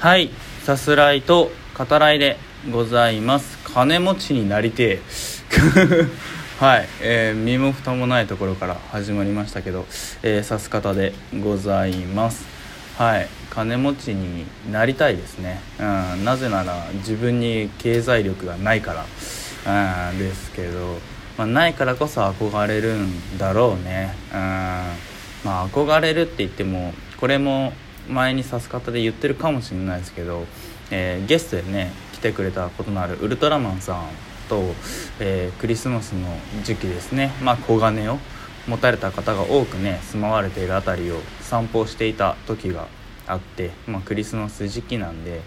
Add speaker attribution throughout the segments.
Speaker 1: はい。さすらいと語らいでございます。金持ちになりてえ。はい、えー、身も蓋もないところから始まりましたけど、えー、さす方でございます。はい。金持ちになりたいですね、うん、なぜなら自分に経済力がないから、うん、ですけど、まあ、ないからこそ憧れるんだろうね、うん。まあ、憧れるって言ってもこれも前にさす方で言ってるかもしれないですけど、えー、ゲストでね来てくれたことのあるウルトラマンさんと、えー、クリスマスの時期ですね、まあ、小金を持たれた方が多くね住まわれている辺りを散歩していた時があって、まあ、クリスマス時期なんで、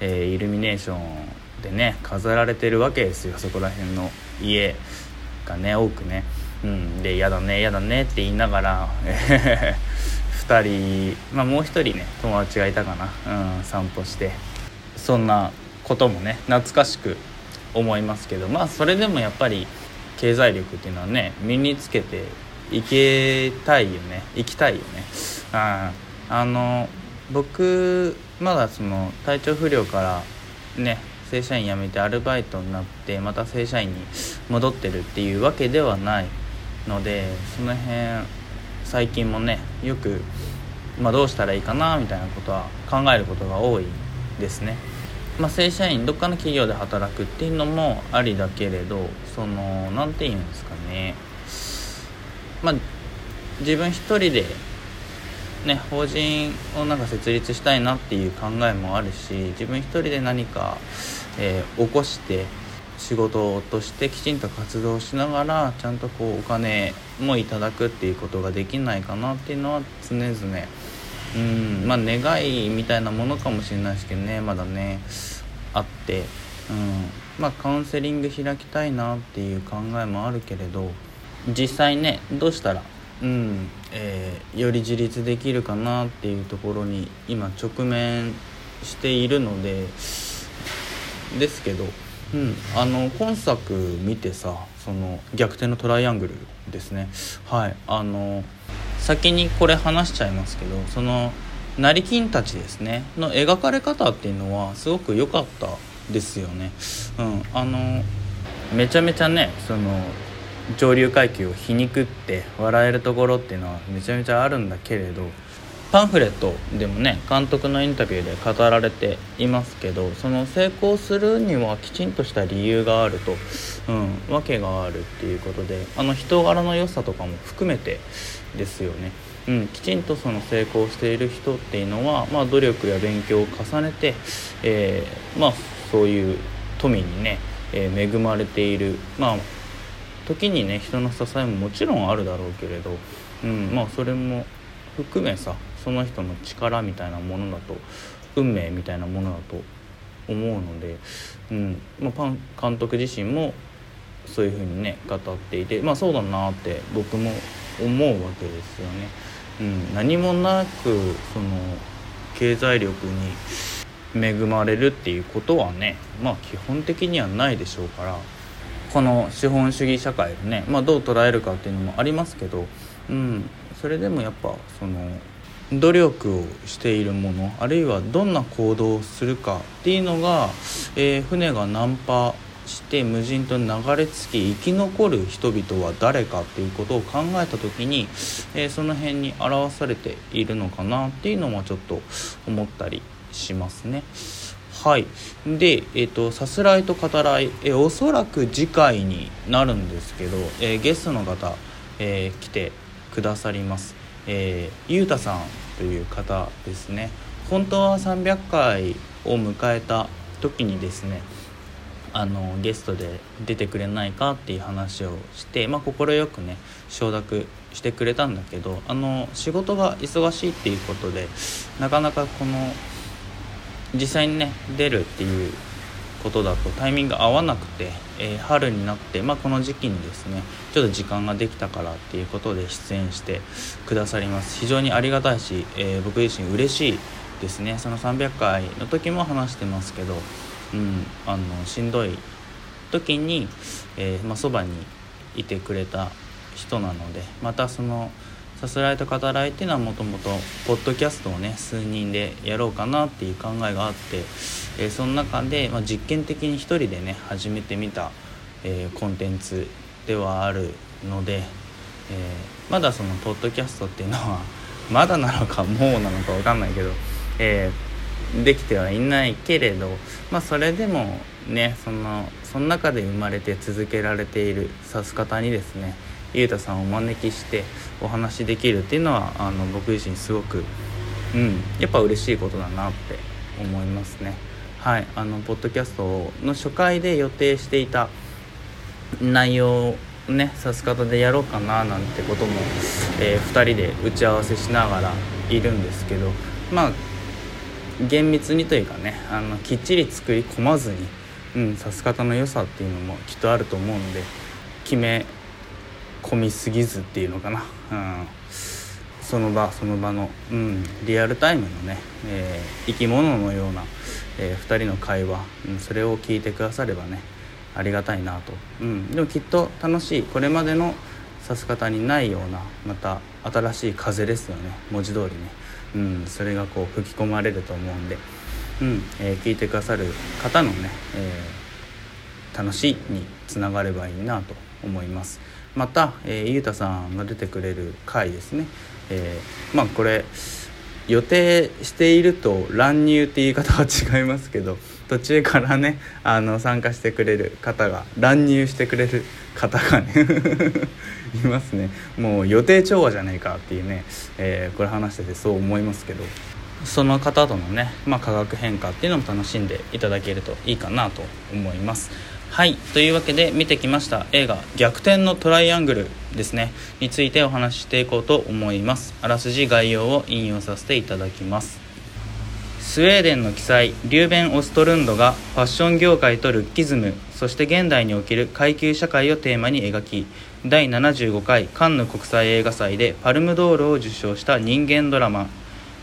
Speaker 1: えー、イルミネーションでね飾られてるわけですよ。そこら辺の家がね多くね。うん、で「やだねやだね」って言いながら2人、まあ、もう1人ね友達がいたかな、うん、散歩して。そんなこともね懐かしく思いますけど。まあそれでもやっぱり経済力っていうのはね身につけていけたいよね。行きたいよね。ああの僕まだその体調不良からね正社員辞めてアルバイトになってまた正社員に戻ってるっていうわけではないのでその辺最近もねよく、まあ、どうしたらいいかなみたいなことは考えることが多いですね。まあ、正社員どっかの企業で働くっていうのもありだけれどその何て言うんですかねまあ自分一人でね法人をなんか設立したいなっていう考えもあるし自分一人で何か、えー、起こして仕事としてきちんと活動しながらちゃんとこうお金もいただくっていうことができないかなっていうのは常々。うんまあ願いみたいなものかもしれないですけどね。まだねあって、うんまあ、カウンセリング開きたいなっていう考えもあるけれど実際ねどうしたら、うんえー、より自立できるかなっていうところに今直面しているのでですけどうん、あの今作見てさその逆転のトライアングルですね。はい。あの先にこれ話しちゃいますけどその成金たちですね。の描かれ方っていうのはすごく良かったですよね。うん。あのめちゃめちゃねその上流階級を皮肉って笑えるところっていうのはめちゃめちゃあるんだけれどパンフレットでもね監督のインタビューで語られていますけどその成功するにはきちんとした理由があると、うん、訳があるっていうことであの人柄の良さとかも含めてですよね、うん、きちんとその成功している人っていうのは、まあ、努力や勉強を重ねて、えー、まあ、そういう富にね、えー、恵まれている。まあ時にね人の支えももちろんあるだろうけれど、うんまあ、それも含めさその人の力みたいなものだと運命みたいなものだと思うので、うんまあ、パン監督自身もそういうふうにね語っていてまあそうだなって僕も思うわけですよね。うん、何もなくその経済力に恵まれるっていうことはねまあ基本的にはないでしょうからこの資本主義社会をね、まあ、どう捉えるかっていうのもありますけど、うん、それでもやっぱその努力をしているものあるいはどんな行動をするかっていうのが、えー、船が難破して無人島に流れ着き生き残る人々は誰かっていうことを考えた時に、えー、その辺に表されているのかなっていうのもちょっと思ったりしますね。はい、で、えーと、さすらいと語らい、えー、おそらく次回になるんですけど、えー、ゲストの方、えー、来てくださります。えー、ゆうたさんという方ですね本当は300回を迎えた時にですねあのゲストで出てくれないかっていう話をしてまあ快くね承諾してくれたんだけどあの仕事が忙しいっていうことでなかなかこの実際にね出るっていうことだとタイミング合わなくて、えー、春になって、まあ、この時期にですねちょっと時間ができたからっていうことで出演してくださります。非常にありがたいし、えー、僕自身嬉しいですね。その300回の時も話してますけど、うん、あのしんどい時に、えーまあ、そばにいてくれた人なのでまたそのさすらいと語らいっていうのはもともとポッドキャストをね数人でやろうかなっていう考えがあって、えー、その中で、まあ、実験的に一人でね始めてみた、えー、コンテンツではあるので、えー、まだそのポッドキャストっていうのはまだなのかもうなのか分かんないけど、えー、できてはいないけれど、まあ、それでもねそのその中で生まれて続けられている指す方にですねゆうたさんをお招きしてお話しできるっていうのはあの僕自身すごく、うん、やっぱ嬉しいことだなって思いますね。はい、あのポッドキャストの初回で予定していた内容をね指す方でやろうかななんてことも、えー、2人で打ち合わせしながらいるんですけどまあ厳密にというかねあのきっちり作り込まずに、うん、指す方の良さっていうのもきっとあると思うんで決め込みすぎずっていうのかな、うん、その場その場の、うん、リアルタイムのね、えー、生き物のような、えー、2人の会話、うん、それを聞いてくださればねありがたいなと、うん、でもきっと楽しいこれまでの指す方にないようなまた新しい風ですよね。文字通りね、うん、それがこう吹き込まれると思うんで、うん。えー、聞いてくださる方のね、えー、楽しいにつながればいいなと思います。また、えー、ゆうたさんが出てくれる回ですね、えー、まあこれ予定していると乱入って言い方は違いますけど途中からねあの参加してくれる方が乱入してくれる方がね いますね。もう予定調和じゃねえかっていうね、えー、これ話しててそう思いますけど。その方とのね、まあ、化学変化っていうのも楽しんでいただけるといいかなと思います。はいというわけで見てきました映画「逆転のトライアングル」ですね。についてお話ししていこうと思います。あらすじ概要を引用させていただきます。スウェーデンの記載リューベン・オストルンドがファッション業界とルッキズムそして現代における階級社会をテーマに描き第75回カンヌ国際映画祭でパルムドールを受賞した人間ドラマ。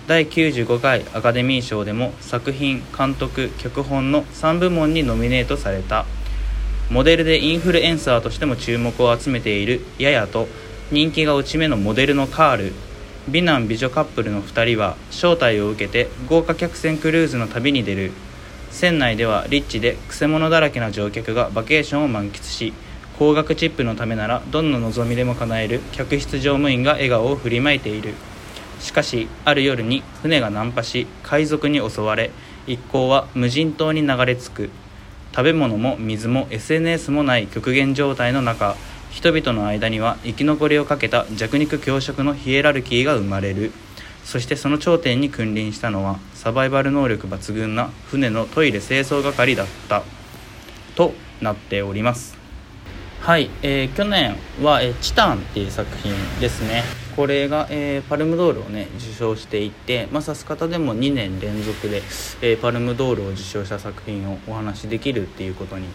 Speaker 1: 第95回アカデミー賞でも作品監督脚本の3部門にノミネートされた。モデルでインフルエンサーとしても注目を集めているヤヤと人気が落ち目のモデルのカール美男美女カップルの2人は招待を受けて豪華客船クルーズの旅に出る。船内ではリッチでくせ者だらけな乗客がバケーションを満喫し高額チップのためならどんな望みでも叶える客室乗務員が笑顔を振りまいている。しかしある夜に船が難破し海賊に襲われ一行は無人島に流れ着く。食べ物も水も SNS もない極限状態の中人々の間には生き残りをかけた弱肉強食のヒエラルキーが生まれる。そしてその頂点に君臨したのはサバイバル能力抜群な船のトイレ清掃係だった。となっております。はい、えー、去年は、えー、チタンっていう作品ですね。これが、えー、パルムドールをね受賞していて、まあ、指す方でも2年連続で、えー、パルムドールを受賞した作品をお話しできるっていうことに、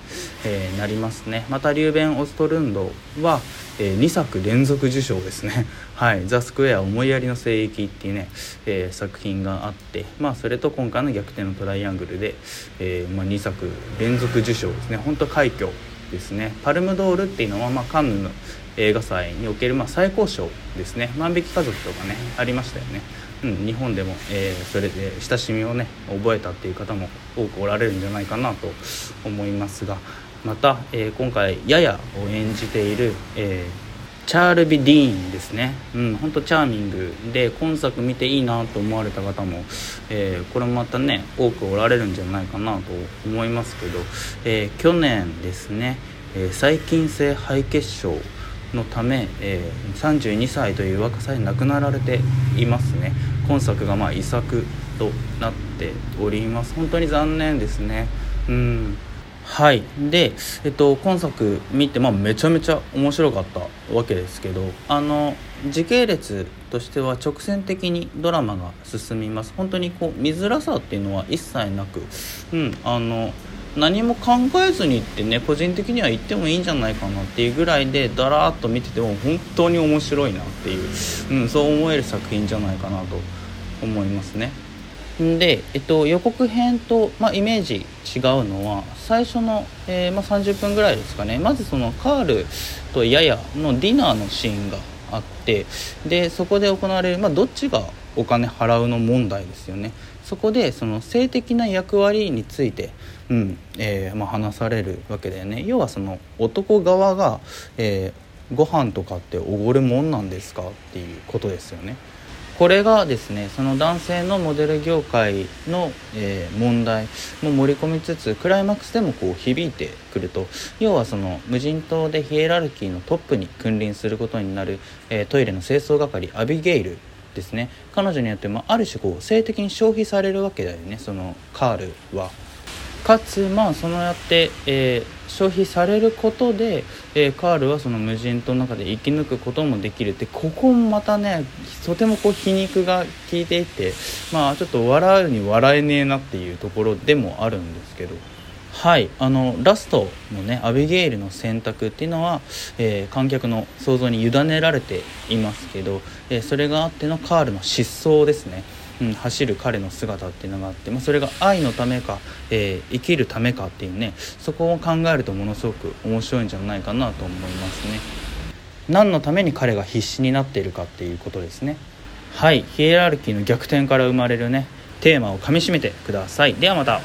Speaker 1: えー、なりますね。またリューベン・オストルンドは、え2作連続受賞ですね「はい、ザ・スクエア思いやりの聖域」っていうね、え作品があって、まあ、それと今回の「逆転のトライアングルで」えまあ、2作連続受賞ですね。本当快挙ですね。パルムドールっていうのは、まあ、カンヌ映画祭におけるまあ最高賞ですね。万引き家族とかねありましたよね、うん、日本でも、えー、それで親しみをね覚えたっていう方も多くおられるんじゃないかなと思いますがまた、えー、今回ややを演じている、えー、チャールビ・ディーンですね、うん、本当チャーミングで今作見ていいなと思われた方も、えー、これもまたね多くおられるんじゃないかなと思いますけど、え去年ですね、え細菌性肺血症のため、え、32歳という若さで亡くなられていますね。今作がまあ遺作となっております。本当に残念ですね。うん。はいで、えっと、今作見て、まあ、めちゃめちゃ面白かったわけですけどあの時系列としては直線的にドラマが進みます本当にこう見づらさっていうのは一切なくうんあの何も考えずにってね個人的には言ってもいいんじゃないかなっていうぐらいでだらっと見てても本当に面白いなっていう、うん、そう思える作品じゃないかなと思いますね。で、えっと、予告編と、まあ、イメージ違うのは最初の、えー、まあ、30分ぐらいですかね。まずそのカールとヤヤのディナーのシーンがあってでそこで行われる、まあ、どっちがお金払うの問題ですよね。そこでその性的な役割について、うんえーま、話されるわけだよね。要はその男側が、えー、ご飯とかっておごるもんなんですかっていうことですよね。これがですねその男性のモデル業界の、えー、問題も盛り込みつつクライマックスでもこう響いてくると。要はその無人島でヒエラルキーのトップに君臨することになる、えー、トイレの清掃係アビゲイルですね。彼女によってもある種こう性的に消費されるわけだよね。そのカールは。かつまあそのやって、えー、消費されることで、えー、カールはその無人島の中で生き抜くこともできるってここもまたねとてもこう皮肉が効いていてまあちょっと笑うに笑えねえなっていうところでもあるんですけど。はいあのラストのねアビゲイルの選択っていうのは、えー、観客の想像に委ねられていますけど、えー、それがあってのカールの失踪ですねうん、走る彼の姿っていうのがあって、まあ、それが愛のためか、えー、生きるためかっていうねそこを考えるとものすごく面白いんじゃないかなと思いますね。何のために彼が必死になっているかっていうことですね。はいヒエラルキーの逆転から生まれるねテーマをかみしめてください。ではまた。